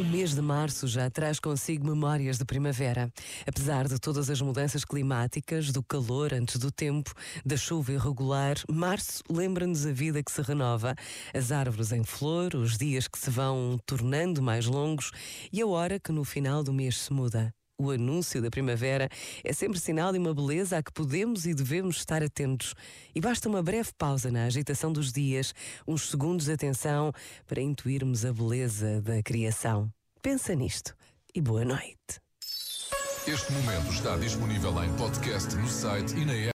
O mês de março já traz consigo memórias de primavera. Apesar de todas as mudanças climáticas, do calor antes do tempo, da chuva irregular, março lembra-nos a vida que se renova, as árvores em flor, os dias que se vão tornando mais longos e a hora que no final do mês se muda. O anúncio da primavera é sempre sinal de uma beleza a que podemos e devemos estar atentos. E basta uma breve pausa na agitação dos dias, uns segundos de atenção, para intuirmos a beleza da criação. Pensa nisto e boa noite. Este momento está disponível em podcast no site e na.